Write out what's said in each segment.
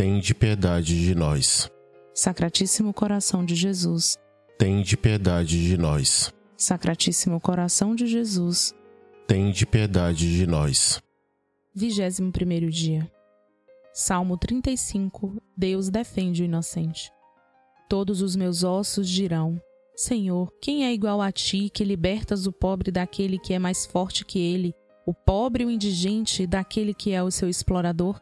Tende piedade de nós. Sacratíssimo coração de Jesus, Tende piedade de nós. Sacratíssimo coração de Jesus, Tende piedade de nós. 21 primeiro dia. Salmo 35. Deus defende o inocente. Todos os meus ossos dirão: Senhor, quem é igual a ti que libertas o pobre daquele que é mais forte que ele, o pobre e o indigente daquele que é o seu explorador?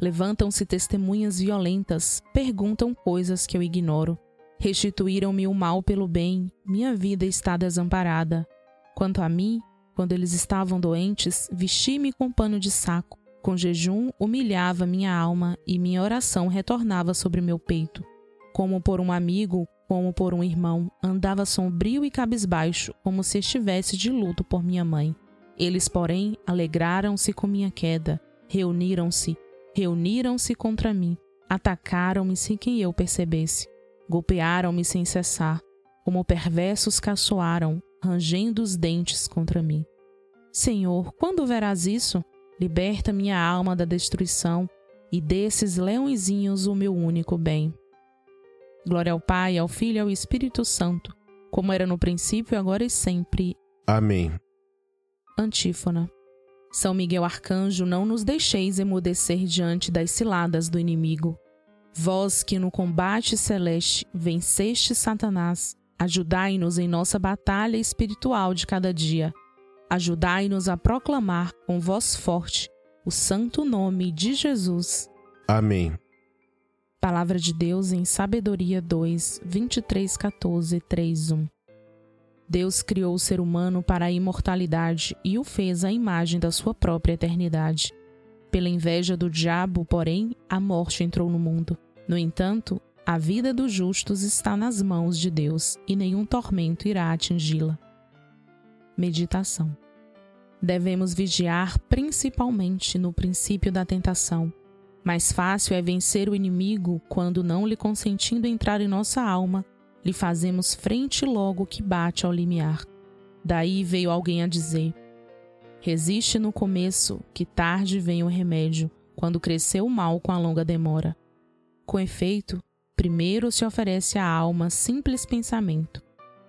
Levantam-se testemunhas violentas, perguntam coisas que eu ignoro. Restituíram-me o mal pelo bem, minha vida está desamparada. Quanto a mim, quando eles estavam doentes, vesti-me com pano de saco. Com jejum, humilhava minha alma e minha oração retornava sobre meu peito. Como por um amigo, como por um irmão, andava sombrio e cabisbaixo, como se estivesse de luto por minha mãe. Eles, porém, alegraram-se com minha queda, reuniram-se, reuniram-se contra mim, atacaram-me sem que eu percebesse, golpearam-me sem cessar, como perversos caçoaram, rangendo os dentes contra mim. Senhor, quando verás isso? Liberta minha alma da destruição e desses leõezinhos o meu único bem. Glória ao Pai, ao Filho e ao Espírito Santo, como era no princípio, agora e sempre. Amém. Antífona. São Miguel Arcanjo, não nos deixeis emudecer diante das ciladas do inimigo. Vós que no combate celeste venceste Satanás, ajudai-nos em nossa batalha espiritual de cada dia. Ajudai-nos a proclamar com voz forte o santo nome de Jesus. Amém. Palavra de Deus em Sabedoria 2, 23, 14, 3, 1. Deus criou o ser humano para a imortalidade e o fez à imagem da sua própria eternidade. Pela inveja do diabo, porém, a morte entrou no mundo. No entanto, a vida dos justos está nas mãos de Deus e nenhum tormento irá atingi-la. Meditação. Devemos vigiar principalmente no princípio da tentação. Mais fácil é vencer o inimigo quando, não lhe consentindo entrar em nossa alma, lhe fazemos frente logo que bate ao limiar. Daí veio alguém a dizer: Resiste no começo, que tarde vem o remédio, quando cresceu o mal com a longa demora. Com efeito, primeiro se oferece à alma simples pensamento,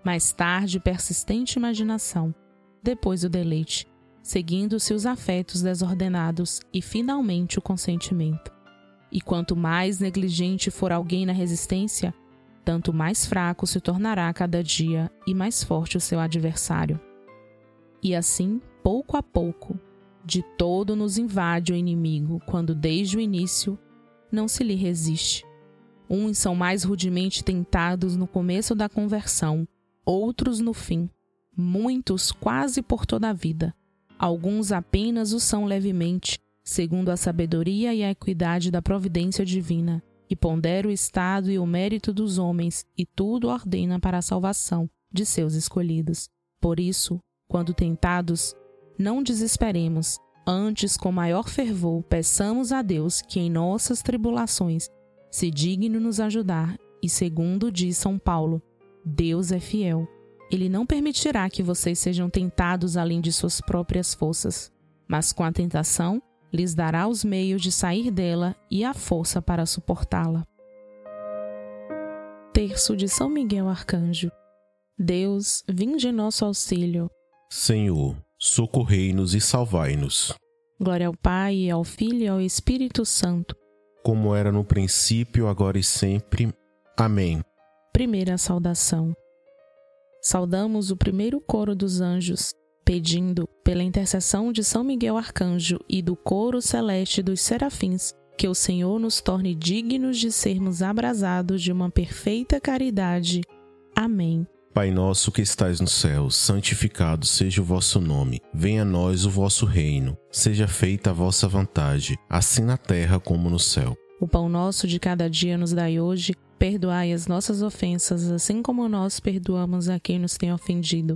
mais tarde persistente imaginação, depois o deleite, seguindo-se os afetos desordenados e finalmente o consentimento. E quanto mais negligente for alguém na resistência, tanto mais fraco se tornará cada dia e mais forte o seu adversário. E assim, pouco a pouco, de todo nos invade o inimigo, quando desde o início não se lhe resiste. Uns são mais rudemente tentados no começo da conversão, outros no fim, muitos quase por toda a vida. Alguns apenas o são levemente, segundo a sabedoria e a equidade da providência divina, e pondera o estado e o mérito dos homens, e tudo ordena para a salvação de seus escolhidos. Por isso, quando tentados, não desesperemos, antes com maior fervor peçamos a Deus que em nossas tribulações se digne nos ajudar E segundo diz São Paulo, Deus é fiel. Ele não permitirá que vocês sejam tentados além de suas próprias forças, mas com a tentação lhes dará os meios de sair dela e a força para suportá-la. Terço de São Miguel Arcanjo. Deus, vinde nosso auxílio. Senhor, socorrei-nos e salvai-nos. Glória ao Pai, ao Filho e ao Espírito Santo. Como era no princípio, agora e sempre. Amém. Primeira saudação. Saudamos o primeiro coro dos anjos, pedindo, pela intercessão de São Miguel Arcanjo e do coro celeste dos serafins, que o Senhor nos torne dignos de sermos abrasados de uma perfeita caridade. Amém. Pai nosso que estais no céu, santificado seja o vosso nome. Venha a nós o vosso reino. Seja feita a vossa vontade, assim na terra como no céu. O pão nosso de cada dia nos dai hoje. Perdoai as nossas ofensas, assim como nós perdoamos a quem nos tem ofendido.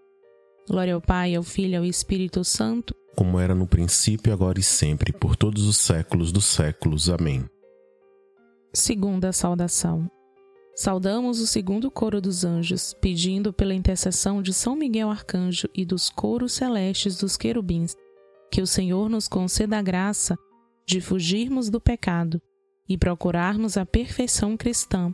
Glória ao Pai, ao Filho e ao Espírito Santo, como era no princípio, agora e sempre, por todos os séculos dos séculos. Amém. Segunda saudação. Saudamos o segundo coro dos anjos, pedindo pela intercessão de São Miguel Arcanjo e dos coros celestes dos querubins, que o Senhor nos conceda a graça de fugirmos do pecado e procurarmos a perfeição cristã.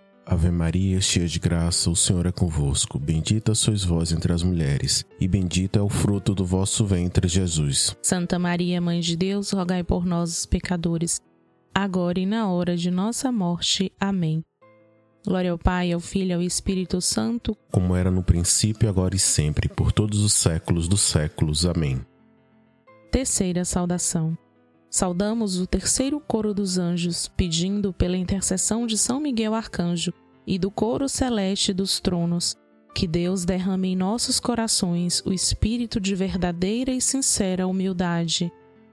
Ave Maria, cheia de graça, o Senhor é convosco. Bendita sois vós entre as mulheres, e bendito é o fruto do vosso ventre, Jesus. Santa Maria, Mãe de Deus, rogai por nós, os pecadores, agora e na hora de nossa morte. Amém. Glória ao Pai, ao Filho e ao Espírito Santo, como era no princípio, agora e sempre, por todos os séculos dos séculos. Amém. Terceira saudação. Saudamos o terceiro coro dos anjos, pedindo pela intercessão de São Miguel Arcanjo e do coro celeste dos tronos, que Deus derrame em nossos corações o espírito de verdadeira e sincera humildade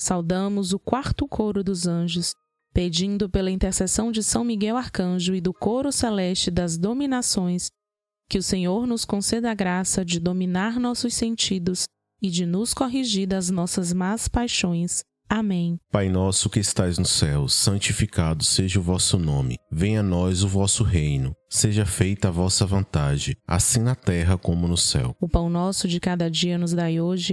Saudamos o quarto coro dos anjos, pedindo pela intercessão de São Miguel Arcanjo e do coro celeste das dominações, que o Senhor nos conceda a graça de dominar nossos sentidos e de nos corrigir das nossas más paixões Amém. Pai nosso que estais no céu, santificado seja o vosso nome. Venha a nós o vosso reino. Seja feita a vossa vontade, assim na terra como no céu. O pão nosso de cada dia nos dai hoje.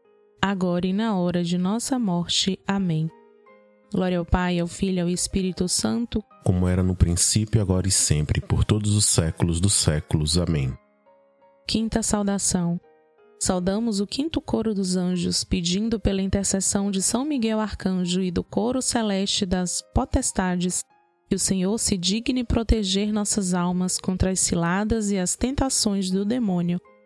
agora e na hora de nossa morte. Amém. Glória ao Pai, ao Filho e ao Espírito Santo, como era no princípio, agora e sempre, por todos os séculos dos séculos. Amém. Quinta saudação. Saudamos o quinto coro dos anjos, pedindo pela intercessão de São Miguel Arcanjo e do coro celeste das potestades que o Senhor se digne proteger nossas almas contra as ciladas e as tentações do demônio.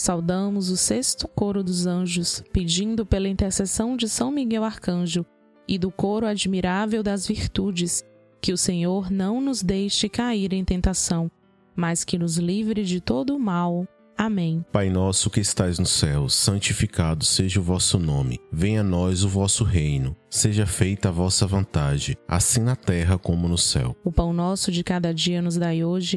Saudamos o sexto coro dos anjos, pedindo pela intercessão de São Miguel Arcanjo e do coro admirável das virtudes, que o Senhor não nos deixe cair em tentação, mas que nos livre de todo o mal. Amém. Pai nosso que estais no céu, santificado seja o vosso nome. Venha a nós o vosso reino. Seja feita a vossa vontade, assim na terra como no céu. O pão nosso de cada dia nos dai hoje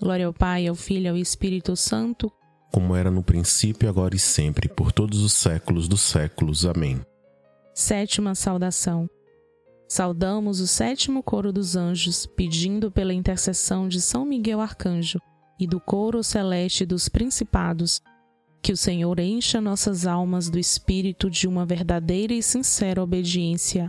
Glória ao Pai, ao Filho e ao Espírito Santo, como era no princípio, agora e sempre, por todos os séculos dos séculos. Amém. Sétima saudação. Saudamos o sétimo coro dos anjos, pedindo pela intercessão de São Miguel Arcanjo e do coro celeste dos principados, que o Senhor encha nossas almas do espírito de uma verdadeira e sincera obediência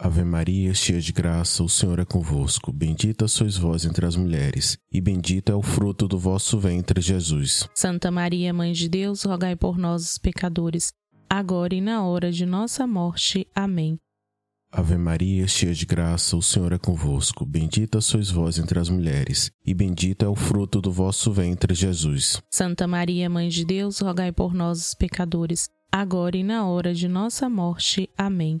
Ave Maria, cheia de graça, o Senhor é convosco. Bendita sois vós entre as mulheres, e bendito é o fruto do vosso ventre, Jesus. Santa Maria, Mãe de Deus, rogai por nós, os pecadores, agora e na hora de nossa morte. Amém. Ave Maria, cheia de graça, o Senhor é convosco. Bendita sois vós entre as mulheres, e bendito é o fruto do vosso ventre, Jesus. Santa Maria, Mãe de Deus, rogai por nós, os pecadores, agora e na hora de nossa morte. Amém.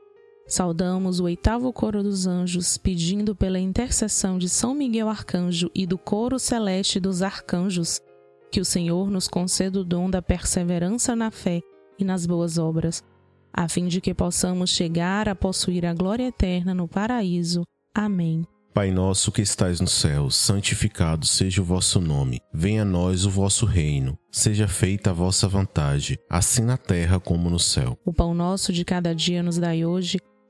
Saudamos o oitavo coro dos anjos, pedindo pela intercessão de São Miguel Arcanjo e do coro celeste dos arcanjos, que o Senhor nos conceda o dom da perseverança na fé e nas boas obras, a fim de que possamos chegar a possuir a glória eterna no paraíso. Amém. Pai nosso que estais no céu, santificado seja o vosso nome. Venha a nós o vosso reino. Seja feita a vossa vontade, assim na terra como no céu. O pão nosso de cada dia nos dai hoje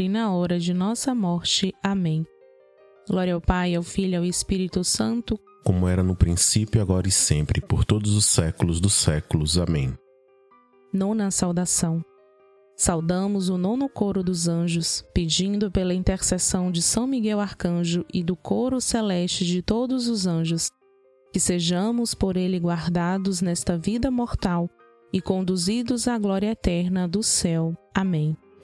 e na hora de nossa morte. Amém. Glória ao Pai, ao Filho e ao Espírito Santo, como era no princípio, agora e sempre, por todos os séculos dos séculos. Amém. Nona saudação. Saudamos o nono coro dos anjos, pedindo pela intercessão de São Miguel Arcanjo e do coro celeste de todos os anjos, que sejamos por ele guardados nesta vida mortal e conduzidos à glória eterna do céu. Amém.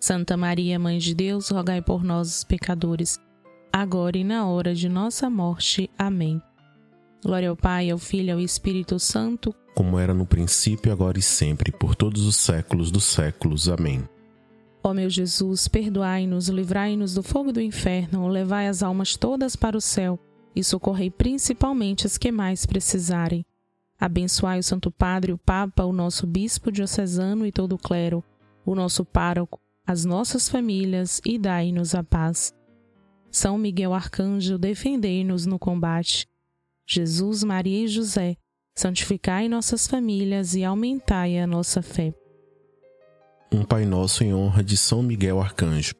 Santa Maria, Mãe de Deus, rogai por nós, os pecadores, agora e na hora de nossa morte. Amém. Glória ao Pai, ao Filho e ao Espírito Santo, como era no princípio, agora e sempre, por todos os séculos dos séculos. Amém. Ó meu Jesus, perdoai-nos, livrai-nos do fogo do inferno, levai as almas todas para o céu e socorrei principalmente as que mais precisarem. Abençoai o Santo Padre, o Papa, o nosso Bispo diocesano e todo o clero, o nosso pároco, as nossas famílias e dai-nos a paz. São Miguel Arcanjo, defendei-nos no combate. Jesus, Maria e José, santificai nossas famílias e aumentai a nossa fé. Um Pai Nosso em honra de São Miguel Arcanjo.